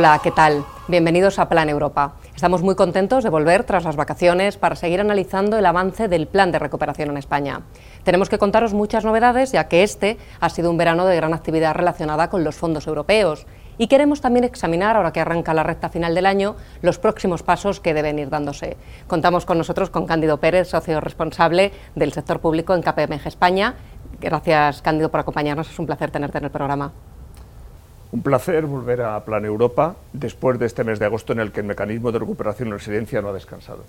Hola, ¿qué tal? Bienvenidos a Plan Europa. Estamos muy contentos de volver tras las vacaciones para seguir analizando el avance del plan de recuperación en España. Tenemos que contaros muchas novedades, ya que este ha sido un verano de gran actividad relacionada con los fondos europeos. Y queremos también examinar, ahora que arranca la recta final del año, los próximos pasos que deben ir dándose. Contamos con nosotros con Cándido Pérez, socio responsable del sector público en KPMG España. Gracias, Cándido, por acompañarnos. Es un placer tenerte en el programa. Un placer volver a Plan Europa después de este mes de agosto en el que el mecanismo de recuperación y resiliencia no ha descansado.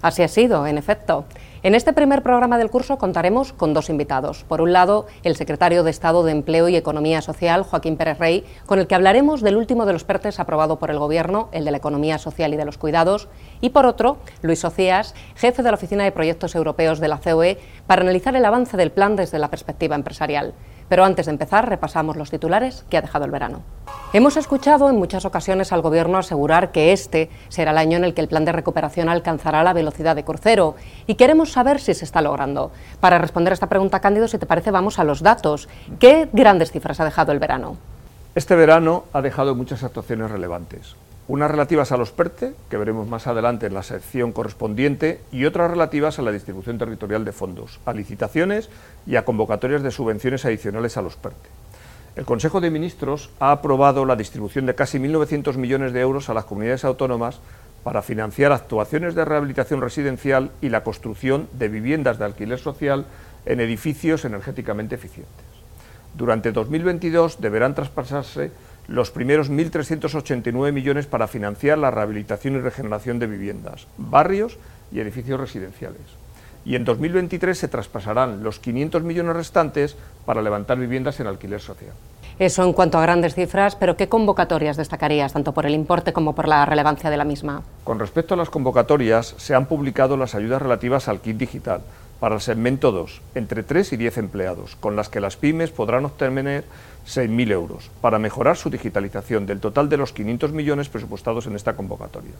Así ha sido, en efecto. En este primer programa del curso contaremos con dos invitados. Por un lado, el secretario de Estado de Empleo y Economía Social, Joaquín Pérez Rey, con el que hablaremos del último de los PERTES aprobado por el Gobierno, el de la Economía Social y de los Cuidados. Y por otro, Luis Ocías, jefe de la Oficina de Proyectos Europeos de la COE, para analizar el avance del plan desde la perspectiva empresarial. Pero antes de empezar, repasamos los titulares que ha dejado el verano. Hemos escuchado en muchas ocasiones al Gobierno asegurar que este será el año en el que el plan de recuperación alcanzará la velocidad de crucero y queremos saber si se está logrando. Para responder a esta pregunta, Cándido, si te parece, vamos a los datos. ¿Qué grandes cifras ha dejado el verano? Este verano ha dejado muchas actuaciones relevantes unas relativas a los PERTE, que veremos más adelante en la sección correspondiente, y otras relativas a la distribución territorial de fondos, a licitaciones y a convocatorias de subvenciones adicionales a los PERTE. El Consejo de Ministros ha aprobado la distribución de casi 1.900 millones de euros a las comunidades autónomas para financiar actuaciones de rehabilitación residencial y la construcción de viviendas de alquiler social en edificios energéticamente eficientes. Durante 2022 deberán traspasarse los primeros 1.389 millones para financiar la rehabilitación y regeneración de viviendas, barrios y edificios residenciales. Y en 2023 se traspasarán los 500 millones restantes para levantar viviendas en alquiler social. Eso en cuanto a grandes cifras, pero ¿qué convocatorias destacarías, tanto por el importe como por la relevancia de la misma? Con respecto a las convocatorias, se han publicado las ayudas relativas al kit digital, para el segmento 2, entre 3 y 10 empleados, con las que las pymes podrán obtener 6.000 euros para mejorar su digitalización del total de los 500 millones presupuestados en esta convocatoria.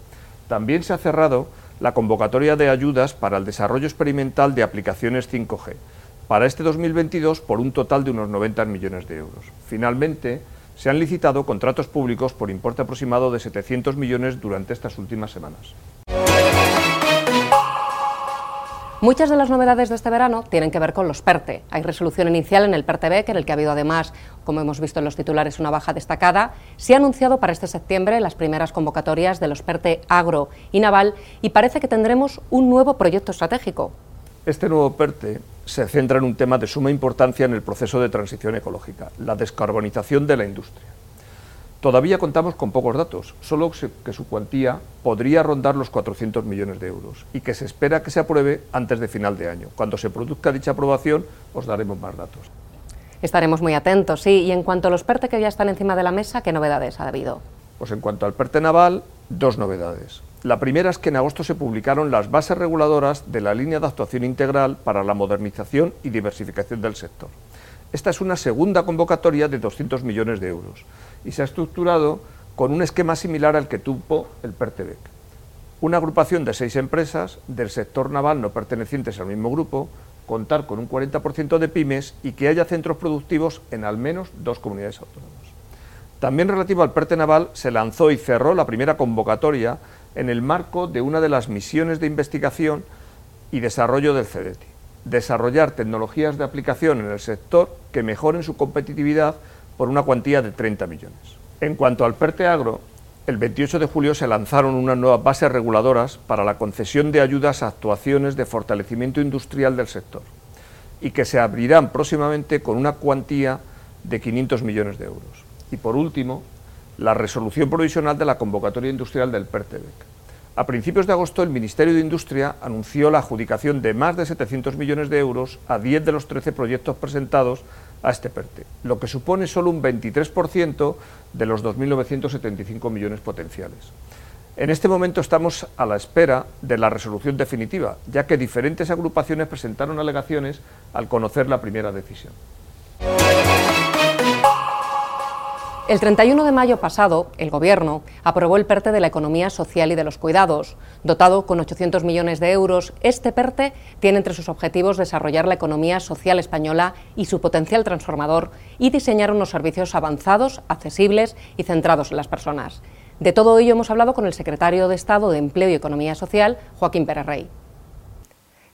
También se ha cerrado la convocatoria de ayudas para el desarrollo experimental de aplicaciones 5G para este 2022 por un total de unos 90 millones de euros. Finalmente, se han licitado contratos públicos por importe aproximado de 700 millones durante estas últimas semanas. Muchas de las novedades de este verano tienen que ver con los PERTE. Hay resolución inicial en el PERTE-BEC, en el que ha habido además, como hemos visto en los titulares, una baja destacada. Se ha anunciado para este septiembre las primeras convocatorias de los PERTE agro y naval y parece que tendremos un nuevo proyecto estratégico. Este nuevo PERTE se centra en un tema de suma importancia en el proceso de transición ecológica, la descarbonización de la industria. Todavía contamos con pocos datos, solo que su cuantía podría rondar los 400 millones de euros y que se espera que se apruebe antes de final de año. Cuando se produzca dicha aprobación os daremos más datos. Estaremos muy atentos, sí. Y en cuanto a los PERTE que ya están encima de la mesa, ¿qué novedades ha habido? Pues en cuanto al PERTE naval, dos novedades. La primera es que en agosto se publicaron las bases reguladoras de la línea de actuación integral para la modernización y diversificación del sector. Esta es una segunda convocatoria de 200 millones de euros y se ha estructurado con un esquema similar al que tuvo el PERTEBEC. Una agrupación de seis empresas del sector naval no pertenecientes al mismo grupo, contar con un 40% de pymes y que haya centros productivos en al menos dos comunidades autónomas. También relativo al PERTE naval, se lanzó y cerró la primera convocatoria en el marco de una de las misiones de investigación y desarrollo del CEDETI. Desarrollar tecnologías de aplicación en el sector que mejoren su competitividad por una cuantía de 30 millones. En cuanto al PERTE Agro, el 28 de julio se lanzaron unas nuevas bases reguladoras para la concesión de ayudas a actuaciones de fortalecimiento industrial del sector y que se abrirán próximamente con una cuantía de 500 millones de euros. Y por último, la resolución provisional de la convocatoria industrial del PERTEBEC. A principios de agosto, el Ministerio de Industria anunció la adjudicación de más de 700 millones de euros a 10 de los 13 proyectos presentados a este PERTE, lo que supone solo un 23% de los 2.975 millones potenciales. En este momento estamos a la espera de la resolución definitiva, ya que diferentes agrupaciones presentaron alegaciones al conocer la primera decisión. El 31 de mayo pasado, el Gobierno aprobó el PERTE de la Economía Social y de los Cuidados. Dotado con 800 millones de euros, este PERTE tiene entre sus objetivos desarrollar la economía social española y su potencial transformador y diseñar unos servicios avanzados, accesibles y centrados en las personas. De todo ello hemos hablado con el secretario de Estado de Empleo y Economía Social, Joaquín Pérez.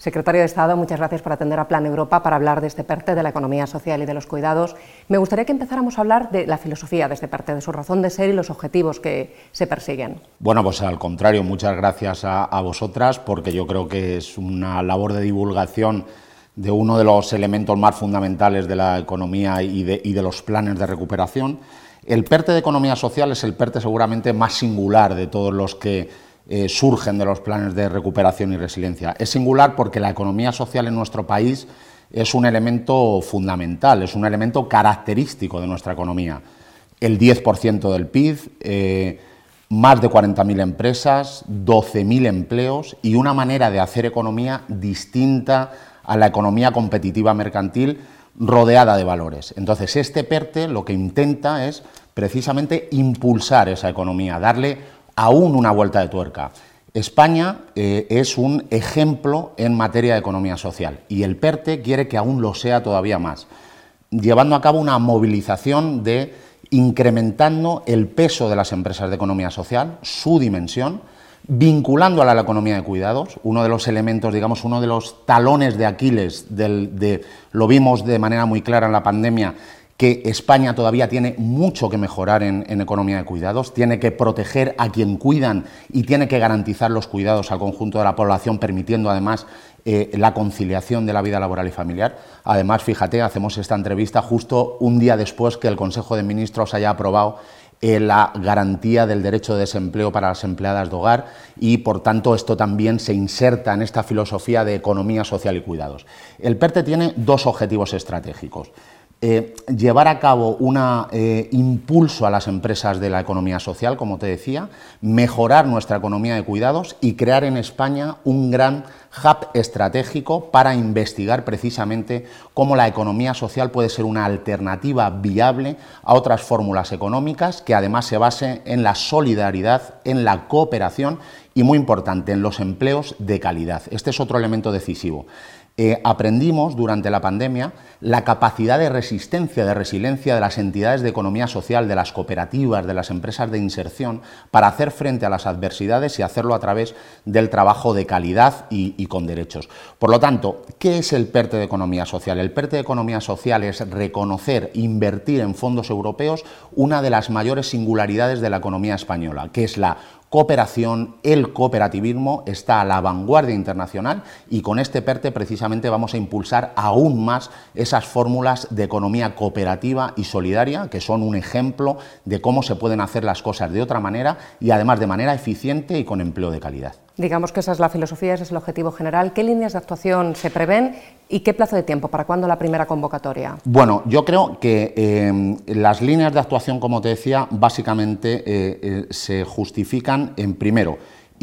Secretario de Estado, muchas gracias por atender a Plan Europa para hablar de este PERTE, de la economía social y de los cuidados. Me gustaría que empezáramos a hablar de la filosofía de este PERTE, de su razón de ser y los objetivos que se persiguen. Bueno, pues al contrario, muchas gracias a, vosotras porque yo creo que es una labor de divulgación de uno de los elementos más fundamentales de la economía y de, y de los planes de recuperación. El PERTE de economía social es el PERTE seguramente más singular de todos los que eh, surgen de los planes de recuperación y resiliencia. Es singular porque la economía social en nuestro país es un elemento fundamental, es un elemento característico de nuestra economía. El 10% del PIB, eh, más de 40.000 empresas, 12.000 empleos y una manera de hacer economía distinta a la economía competitiva mercantil rodeada de valores. Entonces, este PERTE lo que intenta es precisamente impulsar esa economía, darle aún una vuelta de tuerca. España eh, es un ejemplo en materia de economía social y el PERTE quiere que aún lo sea todavía más, llevando a cabo una movilización de incrementando el peso de las empresas de economía social, su dimensión, vinculándola a la economía de cuidados, uno de los elementos, digamos, uno de los talones de Aquiles, de, lo vimos de manera muy clara en la pandemia, que España todavía tiene mucho que mejorar en, economía de cuidados, tiene que proteger a quien cuidan y tiene que garantizar los cuidados al conjunto de la población, permitiendo además eh, la conciliación de la vida laboral y familiar. Además, fíjate, hacemos esta entrevista justo un día después que el Consejo de Ministros haya aprobado eh, la garantía del derecho de desempleo para las empleadas de hogar y, por tanto, esto también se inserta en esta filosofía de economía social y cuidados. El PERTE tiene dos objetivos estratégicos. Eh, llevar a cabo un eh, impulso a las empresas de la economía social, como te decía, mejorar nuestra economía de cuidados y crear en España un gran hub estratégico para investigar precisamente cómo la economía social puede ser una alternativa viable a otras fórmulas económicas que además se base en la solidaridad, en la cooperación y, muy importante, en los empleos de calidad. Este es otro elemento decisivo. Eh, aprendimos durante la pandemia la capacidad de resistencia, de resiliencia de las entidades de economía social, de las cooperativas, de las empresas de inserción, para hacer frente a las adversidades y hacerlo a través del trabajo de calidad y, y con derechos. Por lo tanto, ¿qué es el PERTE de economía social? El PERTE de economía social es reconocer, invertir en fondos europeos una de las mayores singularidades de la economía española, que es la cooperación, el cooperativismo está a la vanguardia internacional y con este PERTE precisamente vamos a impulsar aún más esas fórmulas de economía cooperativa y solidaria que son un ejemplo de cómo se pueden hacer las cosas de otra manera y además de manera eficiente y con empleo de calidad. Digamos que esa es la filosofía, ese es el objetivo general. ¿Qué líneas de actuación se prevén y qué plazo de tiempo? ¿Para cuándo la primera convocatoria? Bueno, yo creo que eh, las líneas de actuación, como te decía, básicamente eh, eh, se justifican en primero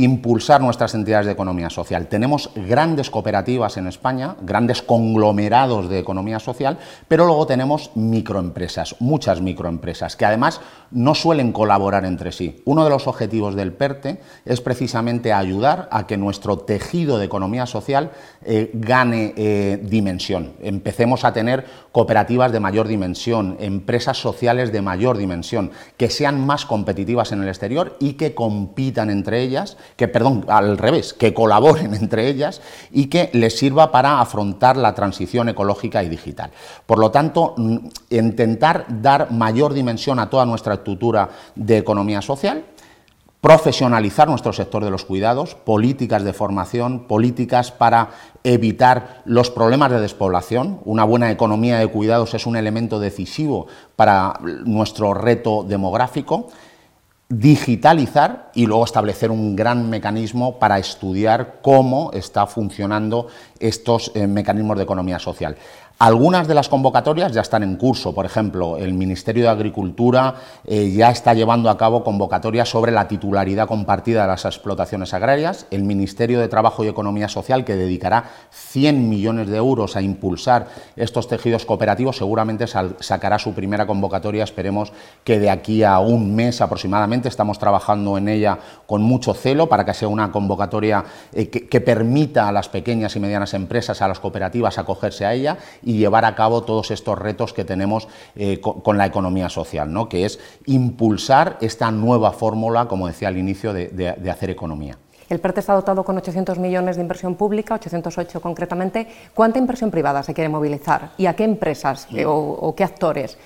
impulsar nuestras entidades de economía social. Tenemos grandes cooperativas en España, grandes conglomerados de economía social, pero luego tenemos microempresas, muchas microempresas, que además no suelen colaborar entre sí. Uno de los objetivos del PERTE es precisamente ayudar a que nuestro tejido de economía social eh, gane eh, dimensión. Empecemos a tener cooperativas de mayor dimensión, empresas sociales de mayor dimensión, que sean más competitivas en el exterior y que compitan entre ellas que, perdón, al revés, que colaboren entre ellas y que les sirva para afrontar la transición ecológica y digital. Por lo tanto, intentar dar mayor dimensión a toda nuestra estructura de economía social, profesionalizar nuestro sector de los cuidados, políticas de formación, políticas para evitar los problemas de despoblación. Una buena economía de cuidados es un elemento decisivo para nuestro reto demográfico digitalizar y luego establecer un gran mecanismo para estudiar cómo está funcionando estos eh, mecanismos de economía social. Algunas de las convocatorias ya están en curso, por ejemplo, el Ministerio de Agricultura eh, ya está llevando a cabo convocatorias sobre la titularidad compartida de las explotaciones agrarias, el Ministerio de Trabajo y Economía Social, que dedicará 100 millones de euros a impulsar estos tejidos cooperativos, seguramente sacará su primera convocatoria, esperemos que de aquí a un mes aproximadamente, estamos trabajando en ella con mucho celo para que sea una convocatoria eh, que, que permita a las pequeñas y medianas empresas, a las cooperativas, acogerse a ella y llevar a cabo todos estos retos que tenemos eh, con, la economía social, ¿no? que es impulsar esta nueva fórmula, como decía al inicio, de hacer economía. El PERTE está dotado con 800 millones de inversión pública, 808 concretamente. ¿Cuánta inversión privada se quiere movilizar? ¿Y a qué empresas o, qué actores?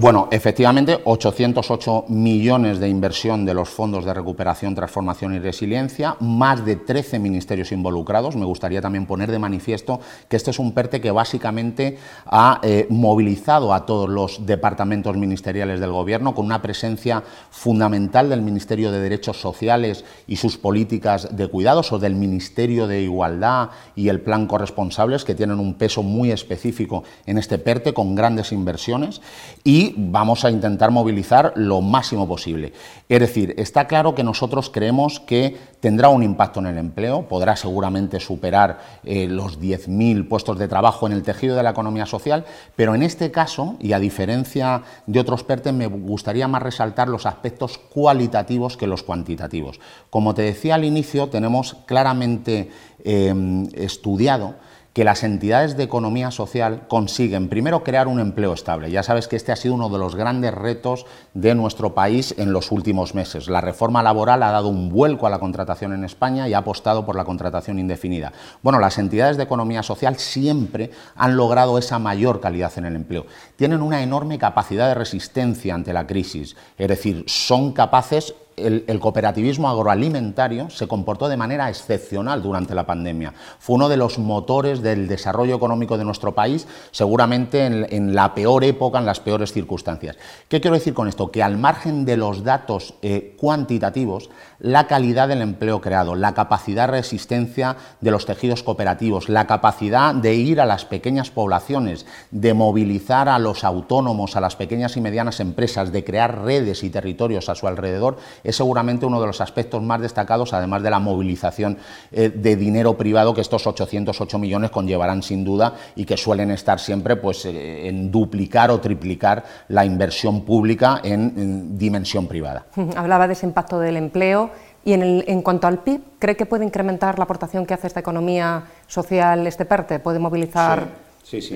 Bueno, efectivamente, 808 millones de inversión de los fondos de recuperación, transformación y resiliencia, más de 13 ministerios involucrados. Me gustaría también poner de manifiesto que este es un PERTE que básicamente ha eh, movilizado a todos los departamentos ministeriales del Gobierno con una presencia fundamental del Ministerio de Derechos Sociales y sus políticas de cuidados o del Ministerio de Igualdad y el Plan Corresponsables, que tienen un peso muy específico en este PERTE con grandes inversiones y vamos a intentar movilizar lo máximo posible. Es decir, está claro que nosotros creemos que tendrá un impacto en el empleo, podrá seguramente superar eh, los 10.000 puestos de trabajo en el tejido de la economía social, pero en este caso, y a diferencia de otros PERTE, me gustaría más resaltar los aspectos cualitativos que los cuantitativos. Como te decía al inicio, tenemos claramente eh, estudiado que las entidades de economía social consiguen primero crear un empleo estable. Ya sabes que este ha sido uno de los grandes retos de nuestro país en los últimos meses. La reforma laboral ha dado un vuelco a la contratación en España y ha apostado por la contratación indefinida. Bueno, las entidades de economía social siempre han logrado esa mayor calidad en el empleo. Tienen una enorme capacidad de resistencia ante la crisis, es decir, son capaces el, cooperativismo agroalimentario se comportó de manera excepcional durante la pandemia. Fue uno de los motores del desarrollo económico de nuestro país, seguramente en, la peor época, en las peores circunstancias. ¿Qué quiero decir con esto? Que al margen de los datos eh, cuantitativos, la calidad del empleo creado, la capacidad de resistencia de los tejidos cooperativos, la capacidad de ir a las pequeñas poblaciones, de movilizar a los autónomos, a las pequeñas y medianas empresas, de crear redes y territorios a su alrededor, es seguramente uno de los aspectos más destacados, además de la movilización eh, de dinero privado que estos 808 millones conllevarán sin duda y que suelen estar siempre pues, eh, en duplicar o triplicar la inversión pública en, dimensión privada. Hablaba de ese impacto del empleo. Y en, cuanto al PIB, ¿cree que puede incrementar la aportación que hace esta economía social este PERTE? ¿Puede movilizar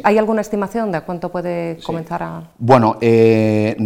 ¿Hay alguna estimación de cuánto puede comenzar a...? Bueno, eh,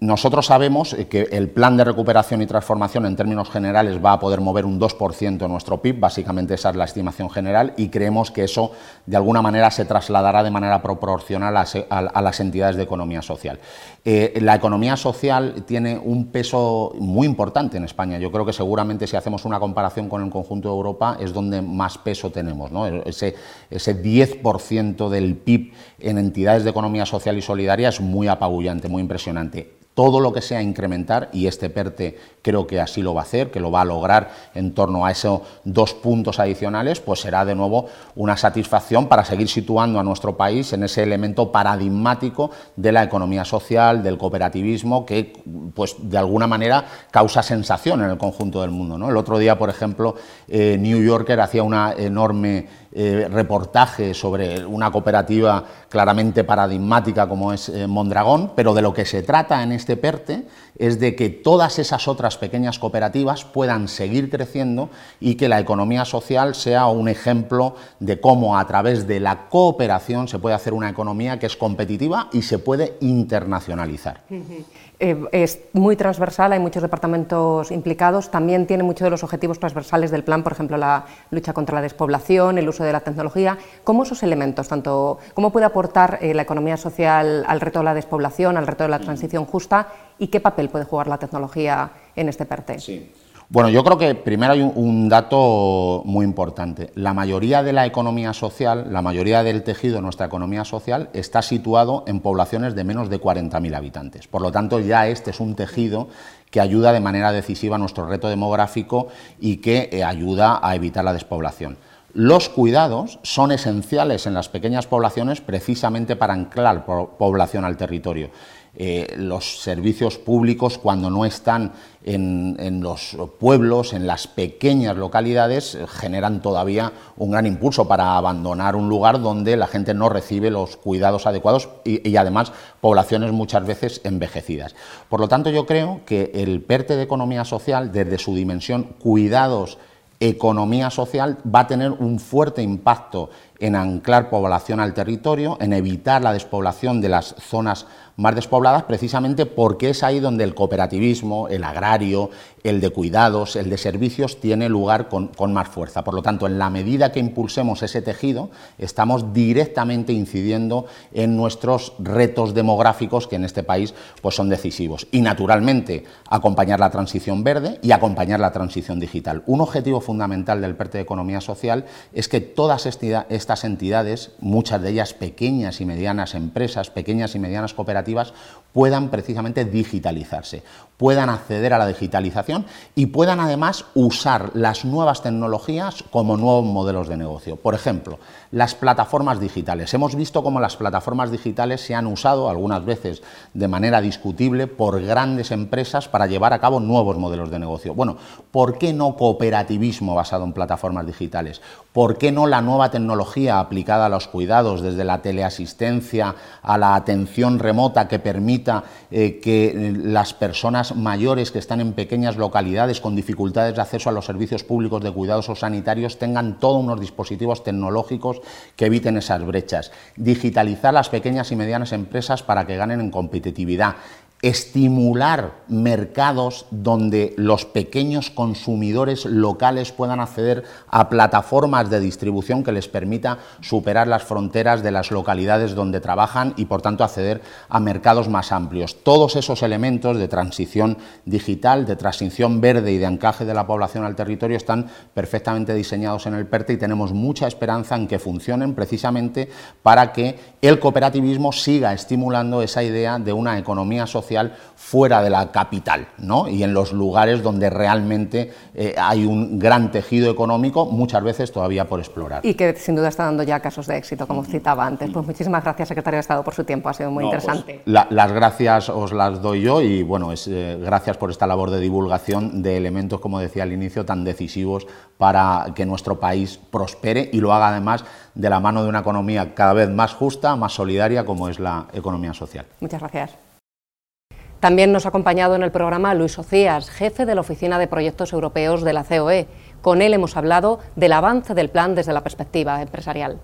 nosotros sabemos que el plan de recuperación y transformación en términos generales va a poder mover un 2% en nuestro PIB, básicamente esa es la estimación general, y creemos que eso de alguna manera se trasladará de manera proporcional a, las entidades de economía social. Eh, la economía social tiene un peso muy importante en España. Yo creo que seguramente si hacemos una comparación con el conjunto de Europa es donde más peso tenemos. ¿no? Ese, ese 10% de el PIB en entidades de economía social y solidaria es muy apabullante, muy impresionante todo lo que sea incrementar, y este PERTE creo que así lo va a hacer, que lo va a lograr en torno a esos dos puntos adicionales, pues será de nuevo una satisfacción para seguir situando a nuestro país en ese elemento paradigmático de la economía social, del cooperativismo, que pues de alguna manera causa sensación en el conjunto del mundo. ¿no? El otro día, por ejemplo, eh, New Yorker hacía una enorme eh, reportaje sobre una cooperativa claramente paradigmática como es eh, Mondragón, pero de lo que se trata en este PERTE es de que todas esas otras pequeñas cooperativas puedan seguir creciendo y que la economía social sea un ejemplo de cómo a través de la cooperación se puede hacer una economía que es competitiva y se puede internacionalizar. Eh, es muy transversal, hay muchos departamentos implicados, también tiene muchos de los objetivos transversales del plan, por ejemplo, la lucha contra la despoblación, el uso de la tecnología. ¿Cómo esos elementos, tanto cómo puede aportar eh, la economía social al reto de la despoblación, al reto de la transición justa y qué papel puede jugar la tecnología en este PERTE? Sí. Bueno, yo creo que primero hay un, dato muy importante. La mayoría de la economía social, la mayoría del tejido de nuestra economía social está situado en poblaciones de menos de 40.000 habitantes. Por lo tanto, ya este es un tejido que ayuda de manera decisiva a nuestro reto demográfico y que eh, ayuda a evitar la despoblación. Los cuidados son esenciales en las pequeñas poblaciones precisamente para anclar población al territorio. Eh, los servicios públicos cuando no están en, los pueblos, en las pequeñas localidades, eh, generan todavía un gran impulso para abandonar un lugar donde la gente no recibe los cuidados adecuados y, y además poblaciones muchas veces envejecidas. Por lo tanto, yo creo que el PERTE de Economía Social, desde su dimensión cuidados, economía social, va a tener un fuerte impacto en anclar población al territorio, en evitar la despoblación de las zonas más despobladas precisamente porque es ahí donde el cooperativismo, el agrario, el de cuidados, el de servicios tiene lugar con, más fuerza. Por lo tanto, en la medida que impulsemos ese tejido, estamos directamente incidiendo en nuestros retos demográficos que en este país pues, son decisivos. Y naturalmente, acompañar la transición verde y acompañar la transición digital. Un objetivo fundamental del PERTE de Economía Social es que todas estas entidades, muchas de ellas pequeñas y medianas empresas, pequeñas y medianas cooperativas, puedan precisamente digitalizarse, puedan acceder a la digitalización y puedan además usar las nuevas tecnologías como nuevos modelos de negocio. Por ejemplo, las plataformas digitales. Hemos visto cómo las plataformas digitales se han usado algunas veces de manera discutible por grandes empresas para llevar a cabo nuevos modelos de negocio. Bueno, ¿por qué no cooperativismo basado en plataformas digitales? ¿Por qué no la nueva tecnología aplicada a los cuidados, desde la teleasistencia a la atención remota que permita eh, que eh, las personas mayores que están en pequeñas localidades con dificultades de acceso a los servicios públicos de cuidados o sanitarios tengan todos unos dispositivos tecnológicos que eviten esas brechas? Digitalizar las pequeñas y medianas empresas para que ganen en competitividad estimular mercados donde los pequeños consumidores locales puedan acceder a plataformas de distribución que les permita superar las fronteras de las localidades donde trabajan y por tanto acceder a mercados más amplios. Todos esos elementos de transición digital, de transición verde y de encaje de la población al territorio están perfectamente diseñados en el PERTE y tenemos mucha esperanza en que funcionen precisamente para que el cooperativismo siga estimulando esa idea de una economía social fuera de la capital ¿no? y en los lugares donde realmente eh, hay un gran tejido económico, muchas veces todavía por explorar. Y que sin duda está dando ya casos de éxito, como citaba antes. Pues muchísimas gracias, secretario de Estado, por su tiempo, ha sido muy pues, interesante. las gracias os las doy yo y bueno, es, eh, gracias por esta labor de divulgación de elementos, como decía al inicio, tan decisivos para que nuestro país prospere y lo haga además de la mano de una economía cada vez más justa, más solidaria, como es la economía social. Muchas gracias. También nos ha acompañado en el programa Luis Ocías, jefe de la Oficina de Proyectos Europeos de la COE. Con él hemos hablado del avance del plan desde la perspectiva empresarial.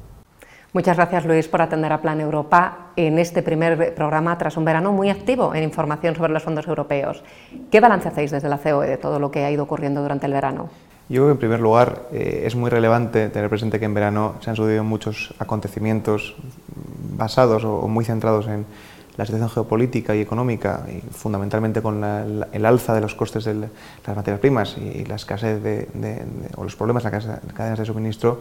Muchas gracias Luis por atender a Plan Europa en este primer programa tras un verano muy activo en información sobre los fondos europeos. ¿Qué balance hacéis desde la COE de todo lo que ha ido ocurriendo durante el verano? Yo creo que en primer lugar eh, es muy relevante tener presente que en verano se han sucedido muchos acontecimientos basados o muy centrados en, la situación geopolítica y económica, y fundamentalmente con el alza de los costes de las materias primas y la escasez de, o los problemas en las cadenas de suministro,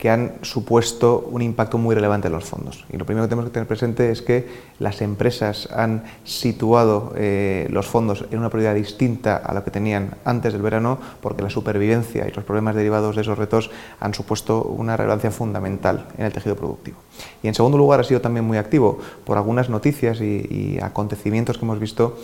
que han supuesto un impacto muy relevante en los fondos. Y lo primero que tenemos que tener presente es que las empresas han situado eh, los fondos en una prioridad distinta a lo que tenían antes del verano, porque la supervivencia y los problemas derivados de esos retos han supuesto una relevancia fundamental en el tejido productivo. Y en segundo lugar, ha sido también muy activo por algunas noticias y, y acontecimientos que hemos visto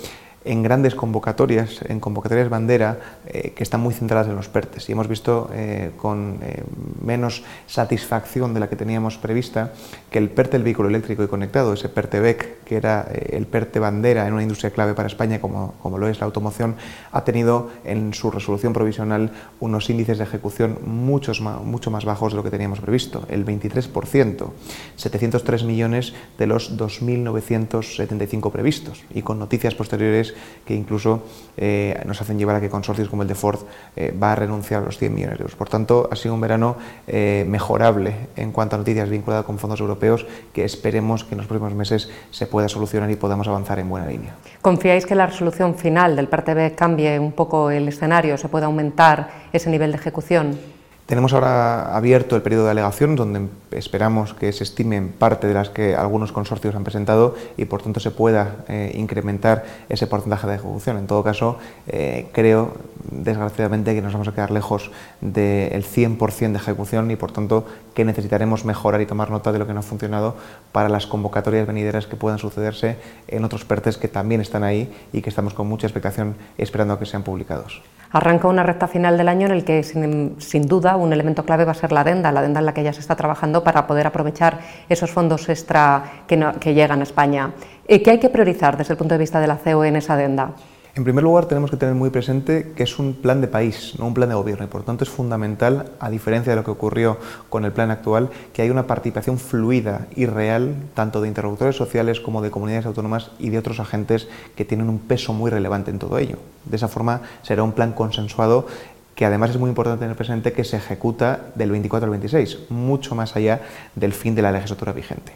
en grandes convocatorias, en convocatorias bandera, eh, que están muy centradas en los PERTES. Y hemos visto eh, con eh, menos satisfacción de la que teníamos prevista que el PERTE del vehículo eléctrico y conectado, ese PERTE-BEC, que era el PERTE bandera en una industria clave para España como, como lo es la automoción, ha tenido en su resolución provisional unos índices de ejecución muchos mucho más bajos de lo que teníamos previsto, el 23%, 703 millones de los 2.975 previstos, y con noticias posteriores que incluso eh, nos hacen llevar a que consorcios como el de Ford eh, va a renunciar a los 100 millones de euros. Por tanto, ha sido un verano eh, mejorable en cuanto a noticias vinculadas con fondos europeos que esperemos que en los próximos meses se pueda solucionar y podamos avanzar en buena línea. ¿Confiáis que la resolución final del PRTB cambie un poco el escenario, se pueda aumentar ese nivel de ejecución? Tenemos ahora abierto el periodo de alegación, donde esperamos que se estimen parte de las que algunos consorcios han presentado y por tanto se pueda eh, incrementar ese porcentaje de ejecución. En todo caso, eh, creo desgraciadamente que nos vamos a quedar lejos del 100% de ejecución y por tanto que necesitaremos mejorar y tomar nota de lo que no ha funcionado para las convocatorias venideras que puedan sucederse en otros PERTES que también están ahí y que estamos con mucha expectación esperando a que sean publicados. Arranca una recta final del año en el que, sin, duda, un elemento clave va a ser la adenda, la adenda en la que ya se está trabajando para poder aprovechar esos fondos extra que, llegan a España. ¿Qué hay que priorizar desde el punto de vista de la CEO en esa adenda? En primer lugar, tenemos que tener muy presente que es un plan de país, no un plan de gobierno, y por tanto es fundamental, a diferencia de lo que ocurrió con el plan actual, que haya una participación fluida y real, tanto de interlocutores sociales como de comunidades autónomas y de otros agentes que tienen un peso muy relevante en todo ello. De esa forma, será un plan consensuado que además es muy importante tener presente que se ejecuta del 24 al 26, mucho más allá del fin de la legislatura vigente.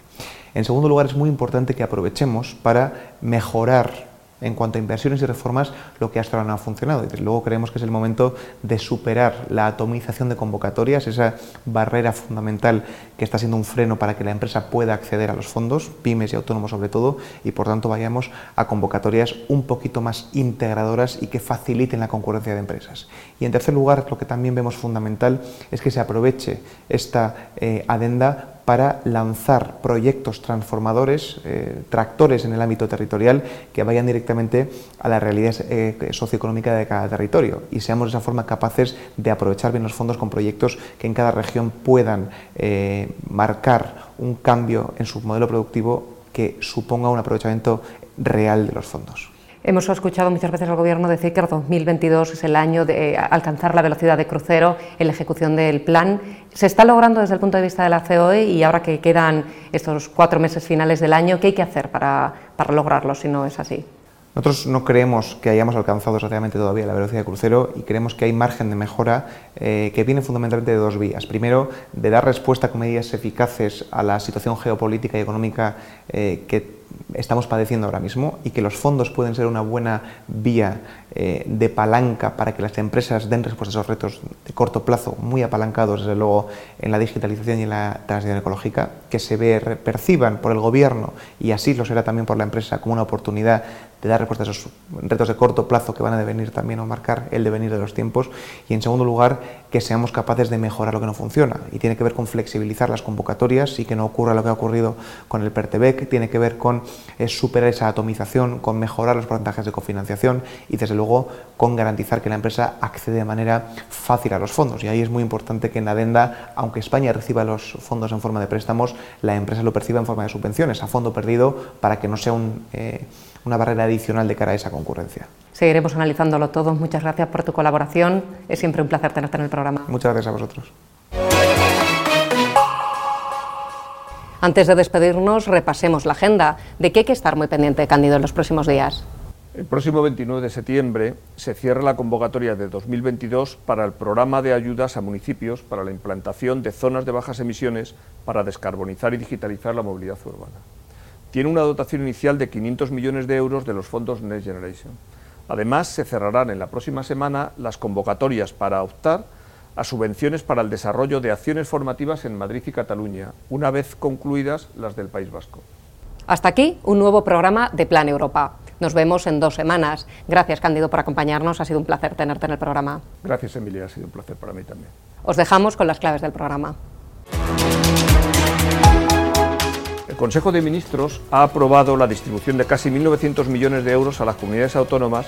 En segundo lugar, es muy importante que aprovechemos para mejorar en cuanto a inversiones y reformas lo que hasta ahora no ha funcionado. Y luego creemos que es el momento de superar la atomización de convocatorias, esa barrera fundamental que está siendo un freno para que la empresa pueda acceder a los fondos, pymes y autónomos sobre todo, y por tanto vayamos a convocatorias un poquito más integradoras y que faciliten la concurrencia de empresas. Y en tercer lugar, lo que también vemos fundamental es que se aproveche esta eh, adenda para lanzar proyectos transformadores, eh, tractores en el ámbito territorial que vayan directamente a la realidad eh, socioeconómica de cada territorio y seamos de esa forma capaces de aprovechar bien los fondos con proyectos que en cada región puedan eh, marcar un cambio en su modelo productivo que suponga un aprovechamiento real de los fondos. Hemos escuchado muchas veces al Gobierno decir que el 2022 es el año de alcanzar la velocidad de crucero en la ejecución del plan. ¿Se está logrando desde el punto de vista de la COE y ahora que quedan estos cuatro meses finales del año, qué hay que hacer para, para lograrlo si no es así? Nosotros no creemos que hayamos alcanzado exactamente todavía la velocidad de crucero y creemos que hay margen de mejora eh, que viene fundamentalmente de dos vías. Primero, de dar respuesta con medidas eficaces a la situación geopolítica y económica eh, que estamos padeciendo ahora mismo y que los fondos pueden ser una buena vía eh, de palanca para que las empresas den respuesta a esos retos de corto plazo, muy apalancados desde luego en la digitalización y en la transición ecológica, que se ve, perciban por el gobierno y así lo será también por la empresa como una oportunidad de dar respuesta a esos retos de corto plazo que van a devenir también o marcar el devenir de los tiempos. Y en segundo lugar que seamos capaces de mejorar lo que no funciona. Y tiene que ver con flexibilizar las convocatorias y que no ocurra lo que ha ocurrido con el PERTEBEC, tiene que ver con eh, superar esa atomización, con mejorar los porcentajes de cofinanciación y desde luego con garantizar que la empresa accede de manera fácil a los fondos y ahí es muy importante que en la adenda, aunque España reciba los fondos en forma de préstamos, la empresa lo perciba en forma de subvenciones a fondo perdido para que no sea un... Eh, una barrera adicional de cara a esa concurrencia. Seguiremos analizándolo todo. Muchas gracias por tu colaboración. Es siempre un placer tenerte en el programa. Muchas gracias a vosotros. Antes de despedirnos, repasemos la agenda. ¿De qué hay que estar muy pendiente, Cándido, en los próximos días? El próximo 29 de septiembre se cierra la convocatoria de 2022 para el programa de ayudas a municipios para la implantación de zonas de bajas emisiones para descarbonizar y digitalizar la movilidad urbana tiene una dotación inicial de 500 millones de euros de los fondos Next Generation. Además, se cerrarán en la próxima semana las convocatorias para optar a subvenciones para el desarrollo de acciones formativas en Madrid y Cataluña, una vez concluidas las del País Vasco. Hasta aquí un nuevo programa de Plan Europa. Nos vemos en dos semanas. Gracias, Cándido, por acompañarnos. Ha sido un placer tenerte en el programa. Gracias, Emilia. Ha sido un placer para mí también. Os dejamos con las claves del programa. Consejo de Ministros ha aprobado la distribución de casi 1.900 millones de euros a las comunidades autónomas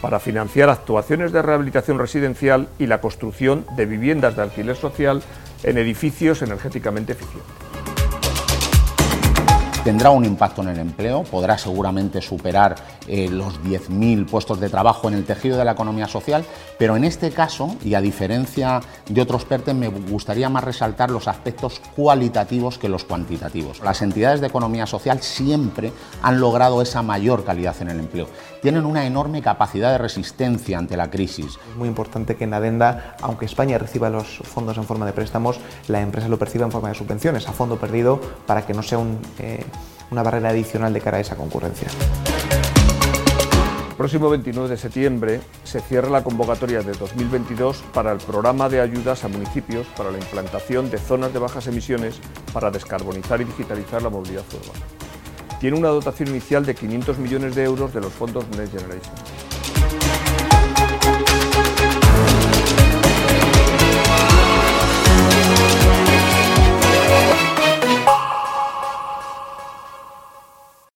para financiar actuaciones de rehabilitación residencial y la construcción de viviendas de alquiler social en edificios energéticamente eficientes tendrá un impacto en el empleo, podrá seguramente superar eh, los 10.000 puestos de trabajo en el tejido de la economía social, pero en este caso, y a diferencia de otros PERTES, me gustaría más resaltar los aspectos cualitativos que los cuantitativos. Las entidades de economía social siempre han logrado esa mayor calidad en el empleo. Tienen una enorme capacidad de resistencia ante la crisis. Es muy importante que en adenda, aunque España reciba los fondos en forma de préstamos, la empresa lo perciba en forma de subvenciones, a fondo perdido, para que no sea un... Eh, una barrera adicional de cara a esa concurrencia. El próximo 29 de septiembre se cierra la convocatoria de 2022 para el programa de ayudas a municipios para la implantación de zonas de bajas emisiones para descarbonizar y digitalizar la movilidad urbana. Tiene una dotación inicial de 500 millones de euros de los fondos Next Generation.